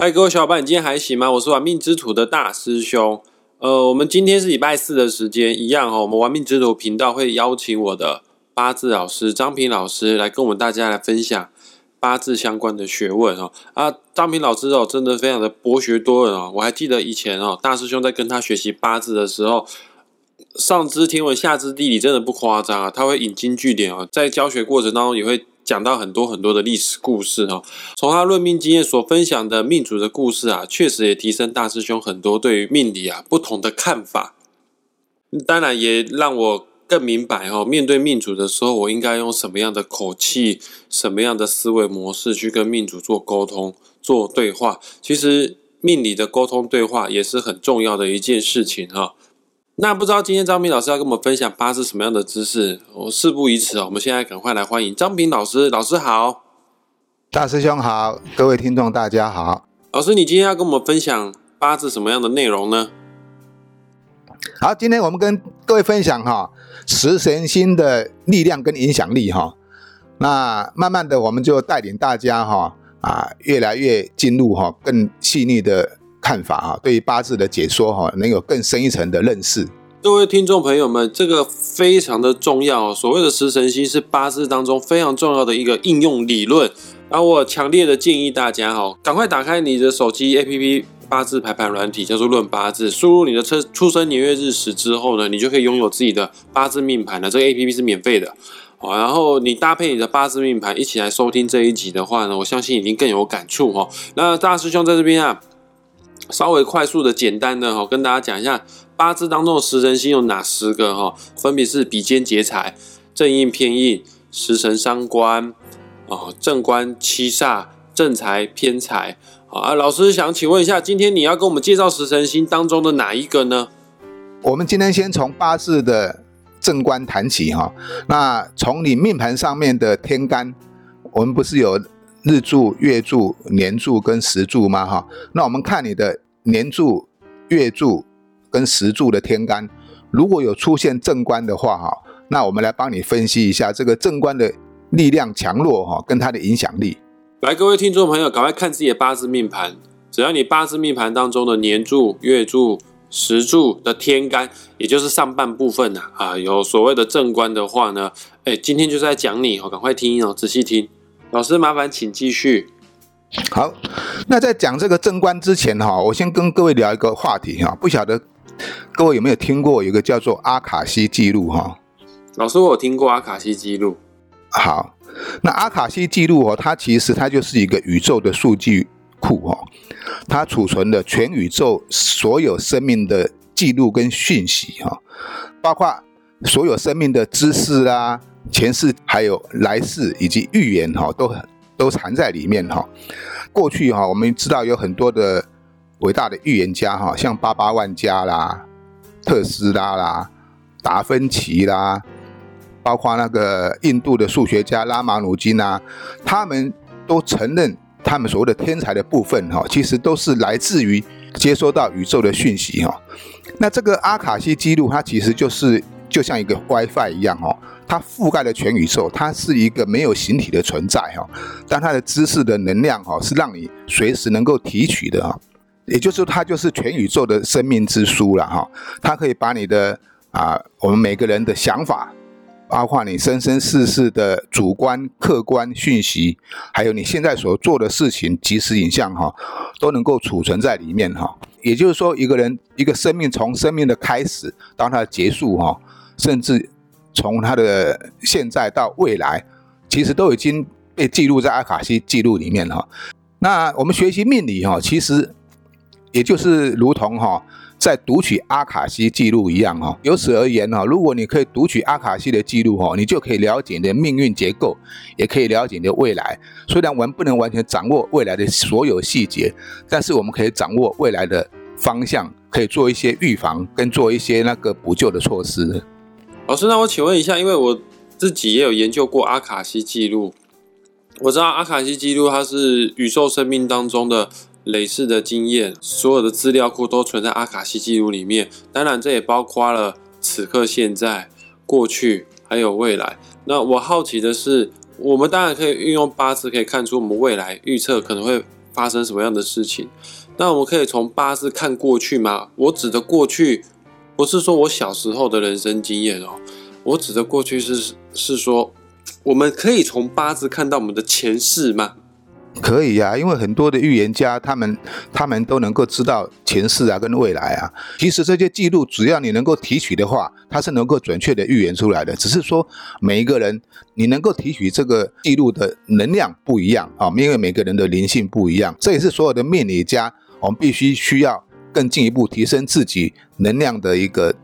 嗨，各位小伙伴，你今天还行吗？我是玩命之徒的大师兄。呃，我们今天是礼拜四的时间，一样哈。我们玩命之徒频道会邀请我的八字老师张平老师来跟我们大家来分享八字相关的学问哦。啊，张平老师哦，真的非常的博学多闻哦。我还记得以前哦，大师兄在跟他学习八字的时候，上知天文，下知地理，真的不夸张啊。他会引经据典哦，在教学过程当中也会。讲到很多很多的历史故事哦，从他论命经验所分享的命主的故事啊，确实也提升大师兄很多对于命理啊不同的看法。当然也让我更明白哦，面对命主的时候，我应该用什么样的口气、什么样的思维模式去跟命主做沟通、做对话。其实命理的沟通对话也是很重要的一件事情哈。那不知道今天张平老师要跟我们分享八字什么样的知识？我事不宜迟哦，我们现在赶快来欢迎张平老师。老师好，大师兄好，各位听众大家好。老师，你今天要跟我们分享八字什么样的内容呢？好，今天我们跟各位分享哈，十神星的力量跟影响力哈。那慢慢的，我们就带领大家哈啊，越来越进入哈更细腻的。看法哈，对于八字的解说哈，能有更深一层的认识。各位听众朋友们，这个非常的重要。所谓的食神星是八字当中非常重要的一个应用理论。然后我强烈的建议大家哈，赶快打开你的手机 APP 八字排盘软体，叫做论八字，输入你的出出生年月日时之后呢，你就可以拥有自己的八字命盘了。这个 APP 是免费的哦。然后你搭配你的八字命盘一起来收听这一集的话呢，我相信已经更有感触哈。那大师兄在这边啊。稍微快速的、简单的哈，跟大家讲一下八字当中的食神星有哪十个哈，分别是比肩劫财、正印偏印、食神伤官、哦正官七煞、正财偏财。啊，老师想请问一下，今天你要跟我们介绍食神星当中的哪一个呢？我们今天先从八字的正官谈起哈。那从你命盘上面的天干，我们不是有？日柱、月柱、年柱跟时柱吗？哈，那我们看你的年柱、月柱跟时柱的天干，如果有出现正官的话，哈，那我们来帮你分析一下这个正官的力量强弱，哈，跟它的影响力。来，各位听众朋友，赶快看自己的八字命盘，只要你八字命盘当中的年柱、月柱、时柱的天干，也就是上半部分呐，啊，有所谓的正官的话呢，哎，今天就是在讲你哦，赶快听哦，仔细听。老师，麻烦请继续。好，那在讲这个正观之前哈，我先跟各位聊一个话题哈。不晓得各位有没有听过有个叫做阿卡西记录哈？老师，我有听过阿卡西记录。好，那阿卡西记录哦，它其实它就是一个宇宙的数据库哦，它储存了全宇宙所有生命的记录跟讯息哈，包括所有生命的知识啦。前世还有来世以及预言哈，都很都藏在里面哈。过去哈，我们知道有很多的伟大的预言家哈，像巴巴万加啦、特斯拉啦、达芬奇啦，包括那个印度的数学家拉马努金啊，他们都承认他们所谓的天才的部分哈，其实都是来自于接收到宇宙的讯息哈。那这个阿卡西记录，它其实就是就像一个 WiFi 一样哈。它覆盖了全宇宙，它是一个没有形体的存在哈，但它的知识的能量哈是让你随时能够提取的哈，也就是说它就是全宇宙的生命之书了哈，它可以把你的啊我们每个人的想法，包括你生生世世的主观客观讯息，还有你现在所做的事情即时影像哈，都能够储存在里面哈，也就是说一个人一个生命从生命的开始到它的结束哈，甚至。从他的现在到未来，其实都已经被记录在阿卡西记录里面了。那我们学习命理哈，其实也就是如同哈在读取阿卡西记录一样哈。由此而言哈，如果你可以读取阿卡西的记录哈，你就可以了解你的命运结构，也可以了解你的未来。虽然我们不能完全掌握未来的所有细节，但是我们可以掌握未来的方向，可以做一些预防跟做一些那个补救的措施。老师，那我请问一下，因为我自己也有研究过阿卡西记录，我知道阿卡西记录它是宇宙生命当中的累世的经验，所有的资料库都存在阿卡西记录里面。当然，这也包括了此刻、现在、过去还有未来。那我好奇的是，我们当然可以运用八字可以看出我们未来预测可能会。发生什么样的事情。那我们可以从八字看过去吗？我指的过去，不是说我小时候的人生经验哦，我指的过去是是说，我们可以从八字看到我们的前世吗？可以呀，因为很多的预言家，他们他们都能够知道前世啊跟未来啊。其实这些记录，只要你能够提取的话，它是能够准确的预言出来的。只是说每一个人，你能够提取这个记录的能量不一样啊，因为每个人的灵性不一样。这也是所有的命理家，我们必须需要更进一步提升自己能量的一个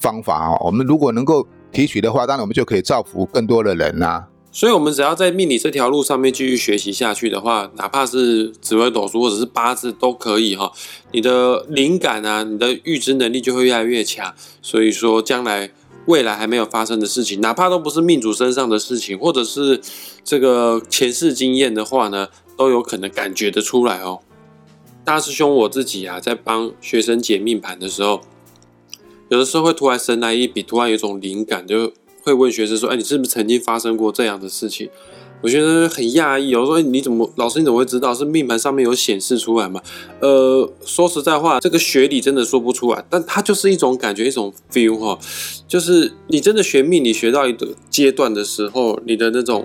方法啊。我们如果能够提取的话，当然我们就可以造福更多的人啦。所以，我们只要在命理这条路上面继续学习下去的话，哪怕是紫微斗数或者是八字都可以哈。你的灵感啊，你的预知能力就会越来越强。所以说，将来未来还没有发生的事情，哪怕都不是命主身上的事情，或者是这个前世经验的话呢，都有可能感觉得出来哦。大师兄，我自己啊，在帮学生解命盘的时候，有的时候会突然神来一笔，突然有一种灵感就。会问学生说：“哎，你是不是曾经发生过这样的事情？”我觉得很讶异。我说：“哎你怎么，老师你怎么会知道？是命盘上面有显示出来吗？”呃，说实在话，这个学理真的说不出来，但它就是一种感觉，一种 feel 哈。就是你真的学命你学到一个阶段的时候，你的那种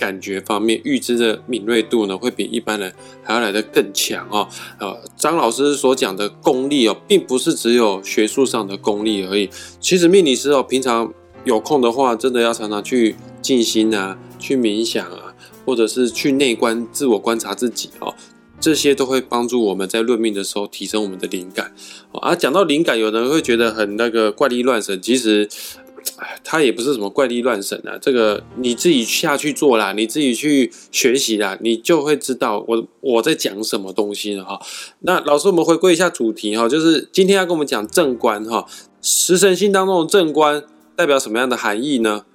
感觉方面、预知的敏锐度呢，会比一般人还要来得更强哦。呃，张老师所讲的功力哦，并不是只有学术上的功力而已。其实命理师哦，平常。有空的话，真的要常常去静心啊，去冥想啊，或者是去内观、自我观察自己哦，这些都会帮助我们在论命的时候提升我们的灵感。啊，讲到灵感，有人会觉得很那个怪力乱神，其实，他也不是什么怪力乱神啊。这个你自己下去做啦，你自己去学习啦，你就会知道我我在讲什么东西了哈。那老师，我们回归一下主题哈，就是今天要跟我们讲正官哈，食神星当中的正官。代表什么样的含义呢？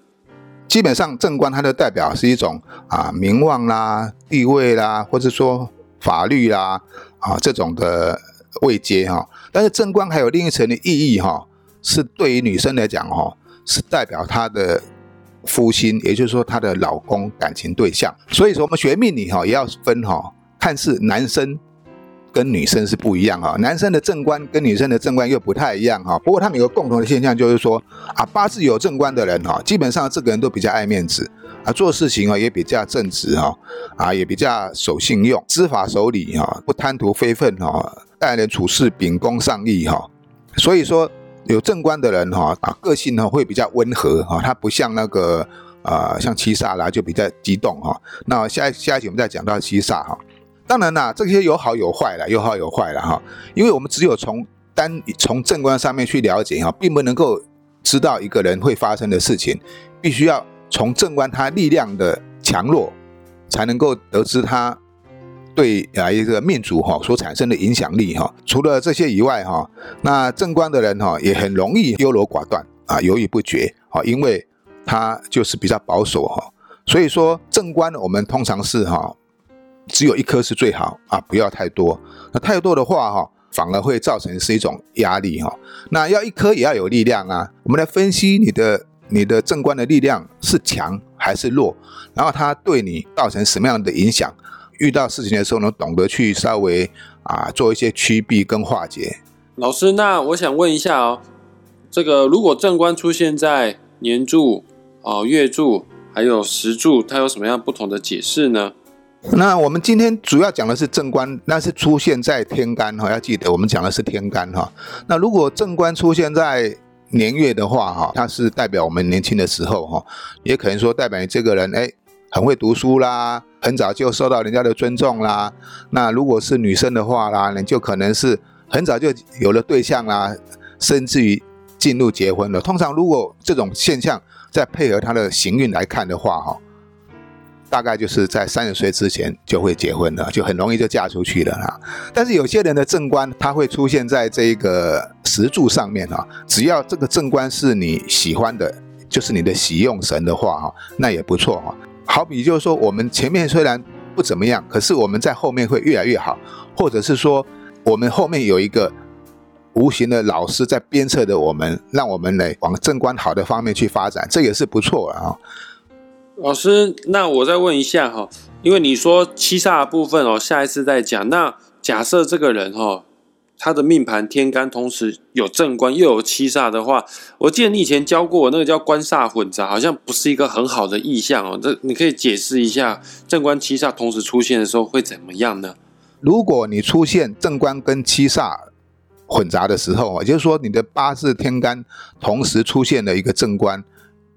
基本上正官它的代表是一种啊名望啦、地位啦，或者说法律啦啊这种的位阶哈。但是正官还有另一层的意义哈，是对于女生来讲哈，是代表她的夫心，也就是说她的老公感情对象。所以说我们学命理哈也要分哈，看似男生。跟女生是不一样哈，男生的正官跟女生的正官又不太一样哈。不过他们有个共同的现象，就是说啊，八字有正官的人哈，基本上这个人都比较爱面子啊，做事情啊也比较正直哈，啊也比较守信用、知法守礼哈，不贪图非分哈，待人处事秉公上义哈。所以说有正官的人哈啊，个性呢会比较温和哈，他不像那个啊像七煞啦就比较激动哈。那下下一集我们再讲到七煞哈。当然啦，这些有好有坏了，有好有坏了哈。因为我们只有从单从正官上面去了解哈，并不能够知道一个人会发生的事情，必须要从正官他力量的强弱，才能够得知他对啊一个命主哈所产生的影响力哈。除了这些以外哈，那正官的人哈也很容易优柔寡断啊，犹豫不决啊，因为他就是比较保守哈。所以说正官我们通常是哈。只有一颗是最好啊，不要太多。那太多的话哈，反而会造成是一种压力哈。那要一颗也要有力量啊。我们来分析你的你的正官的力量是强还是弱，然后它对你造成什么样的影响？遇到事情的时候呢，懂得去稍微啊做一些趋避跟化解。老师，那我想问一下哦，这个如果正官出现在年柱、哦月柱还有时柱，它有什么样不同的解释呢？那我们今天主要讲的是正官，那是出现在天干哈，要记得我们讲的是天干哈。那如果正官出现在年月的话哈，它是代表我们年轻的时候哈，也可能说代表你这个人哎很会读书啦，很早就受到人家的尊重啦。那如果是女生的话啦，你就可能是很早就有了对象啦，甚至于进入结婚了。通常如果这种现象再配合他的行运来看的话哈。大概就是在三十岁之前就会结婚了，就很容易就嫁出去了哈。但是有些人的正官，他会出现在这个石柱上面哈。只要这个正官是你喜欢的，就是你的喜用神的话哈，那也不错哈。好比就是说，我们前面虽然不怎么样，可是我们在后面会越来越好，或者是说，我们后面有一个无形的老师在鞭策着我们，让我们来往正观好的方面去发展，这也是不错啊。老师，那我再问一下哈，因为你说七煞的部分哦，下一次再讲。那假设这个人哈，他的命盘天干同时有正官又有七煞的话，我记得你以前教过我那个叫官煞混杂，好像不是一个很好的意象哦。这你可以解释一下，正官七煞同时出现的时候会怎么样呢？如果你出现正官跟七煞混杂的时候，也就是说你的八字天干同时出现了一个正官。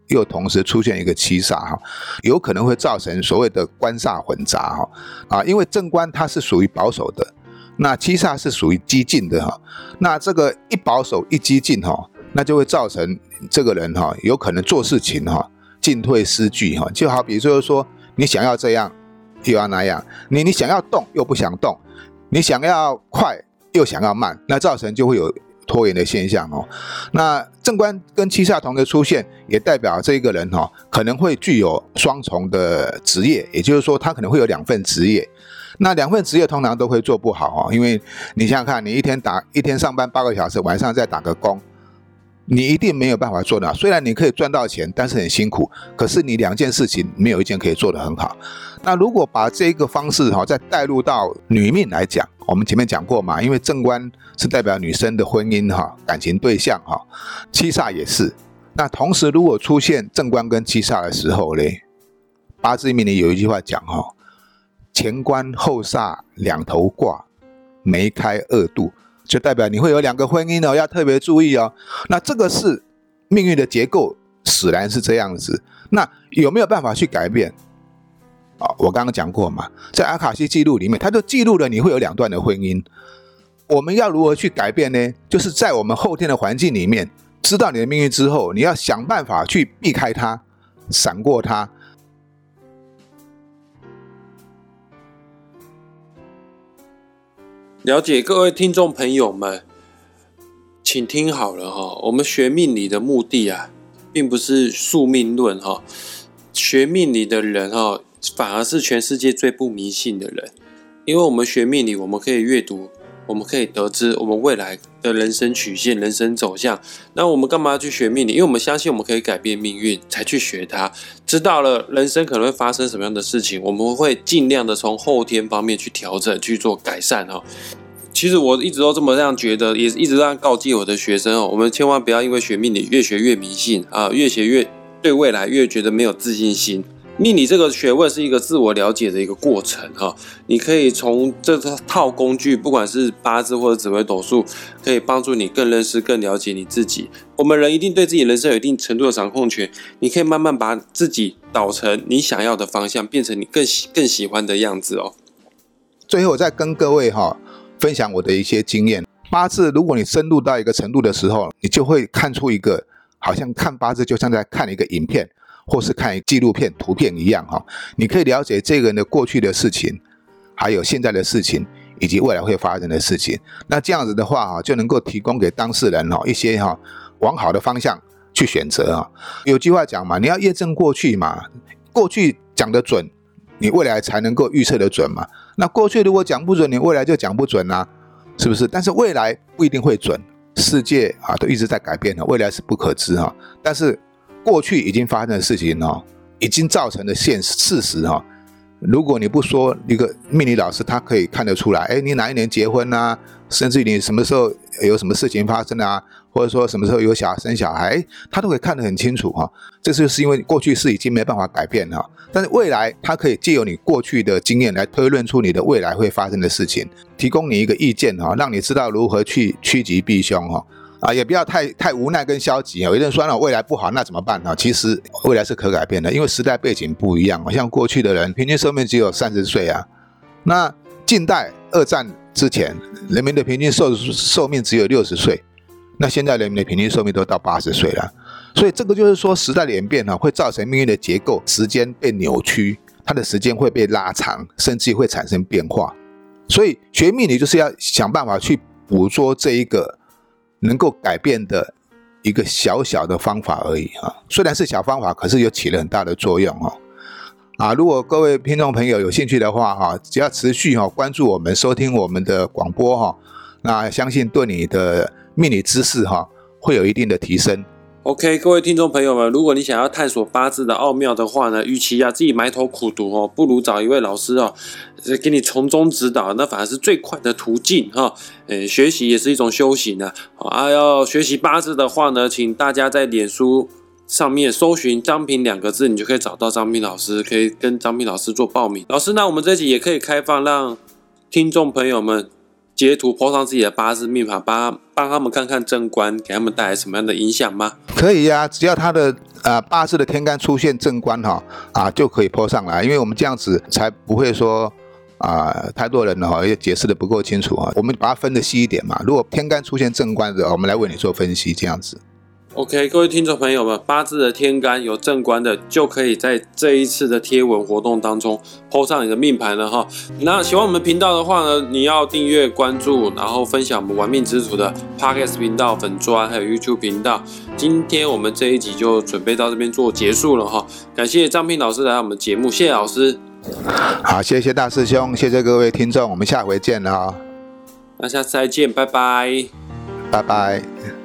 又同时出现一个七煞哈，有可能会造成所谓的官煞混杂哈啊，因为正官它是属于保守的，那七煞是属于激进的哈，那这个一保守一激进哈，那就会造成这个人哈有可能做事情哈进退失据哈，就好比就是说你想要这样又要那样，你你想要动又不想动，你想要快又想要慢，那造成就会有。拖延的现象哦，那正官跟七煞同的出现，也代表这个人哈可能会具有双重的职业，也就是说他可能会有两份职业。那两份职业通常都会做不好哈，因为你想想看，你一天打一天上班八个小时，晚上再打个工。你一定没有办法做到，虽然你可以赚到钱，但是很辛苦。可是你两件事情没有一件可以做得很好。那如果把这个方式哈再带入到女命来讲，我们前面讲过嘛，因为正官是代表女生的婚姻哈感情对象哈，七煞也是。那同时如果出现正官跟七煞的时候嘞，八字命里有一句话讲哈，前官后煞两头挂，梅开二度。就代表你会有两个婚姻哦，要特别注意哦。那这个是命运的结构，使然是这样子。那有没有办法去改变？啊，我刚刚讲过嘛，在阿卡西记录里面，它就记录了你会有两段的婚姻。我们要如何去改变呢？就是在我们后天的环境里面，知道你的命运之后，你要想办法去避开它，闪过它。了解各位听众朋友们，请听好了哈。我们学命理的目的啊，并不是宿命论哈。学命理的人哈，反而是全世界最不迷信的人。因为我们学命理，我们可以阅读，我们可以得知我们未来的人生曲线、人生走向。那我们干嘛要去学命理？因为我们相信我们可以改变命运，才去学它。知道了人生可能会发生什么样的事情，我们会尽量的从后天方面去调整、去做改善哈。其实我一直都这么这样觉得，也一直这样告诫我的学生哦，我们千万不要因为学命理越学越迷信啊，越学越对未来越觉得没有自信心。命理这个学问是一个自我了解的一个过程哈，你可以从这套工具，不管是八字或者紫微斗数，可以帮助你更认识、更了解你自己。我们人一定对自己人生有一定程度的掌控权，你可以慢慢把自己导成你想要的方向，变成你更喜更喜欢的样子哦。最后，我再跟各位哈。分享我的一些经验，八字如果你深入到一个程度的时候，你就会看出一个，好像看八字就像在看一个影片，或是看纪录片、图片一样哈。你可以了解这个人的过去的事情，还有现在的事情，以及未来会发生的事情。那这样子的话哈，就能够提供给当事人哈一些哈往好的方向去选择啊。有句话讲嘛，你要验证过去嘛，过去讲得准。你未来才能够预测得准嘛？那过去如果讲不准，你未来就讲不准啊，是不是？但是未来不一定会准，世界啊都一直在改变的，未来是不可知哈。但是过去已经发生的事情哦，已经造成的现事实哈。如果你不说一个命理老师，他可以看得出来，哎，你哪一年结婚啊？甚至于你什么时候有什么事情发生啊？或者说什么时候有小孩生小孩，他都可以看得很清楚哈。这就是因为过去是已经没办法改变哈，但是未来他可以借由你过去的经验来推论出你的未来会发生的事情，提供你一个意见哈，让你知道如何去趋吉避凶哈。啊，也不要太太无奈跟消极啊。有人说了未来不好，那怎么办呢？其实未来是可改变的，因为时代背景不一样。像过去的人平均寿命只有三十岁啊，那近代二战之前，人民的平均寿寿命只有六十岁。那现在人民的平均寿命都到八十岁了，所以这个就是说时代的演变哈，会造成命运的结构时间被扭曲，它的时间会被拉长，甚至会产生变化。所以学命理就是要想办法去捕捉这一个能够改变的一个小小的方法而已啊。虽然是小方法，可是又起了很大的作用哦。啊，如果各位听众朋友有兴趣的话哈，只要持续哈关注我们，收听我们的广播哈，那相信对你的。命理知识哈会有一定的提升。OK，各位听众朋友们，如果你想要探索八字的奥妙的话呢，与其啊自己埋头苦读哦，不如找一位老师哦，给你从中指导，那反而是最快的途径哈。诶，学习也是一种修行呢。啊，要学习八字的话呢，请大家在脸书上面搜寻“张平”两个字，你就可以找到张平老师，可以跟张平老师做报名。老师，那我们这集也可以开放让听众朋友们。截图泼上自己的八字命盘，帮帮他们看看正官给他们带来什么样的影响吗？可以呀，只要他的呃八字的天干出现正官哈啊，就可以泼上来，因为我们这样子才不会说啊太多人了哈，也解释的不够清楚啊。我们把它分的细一点嘛，如果天干出现正官的，我们来为你做分析，这样子。OK，各位听众朋友们，八字的天干有正官的，就可以在这一次的贴文活动当中抛上你的命盘了哈。那喜欢我们频道的话呢，你要订阅、关注，然后分享我们玩命之徒的 Podcast 频道、粉砖还有 YouTube 频道。今天我们这一集就准备到这边做结束了哈。感谢张平老师来我们节目，谢谢老师。好，谢谢大师兄，谢谢各位听众，我们下回见了哈。那下次再见，拜拜，拜拜。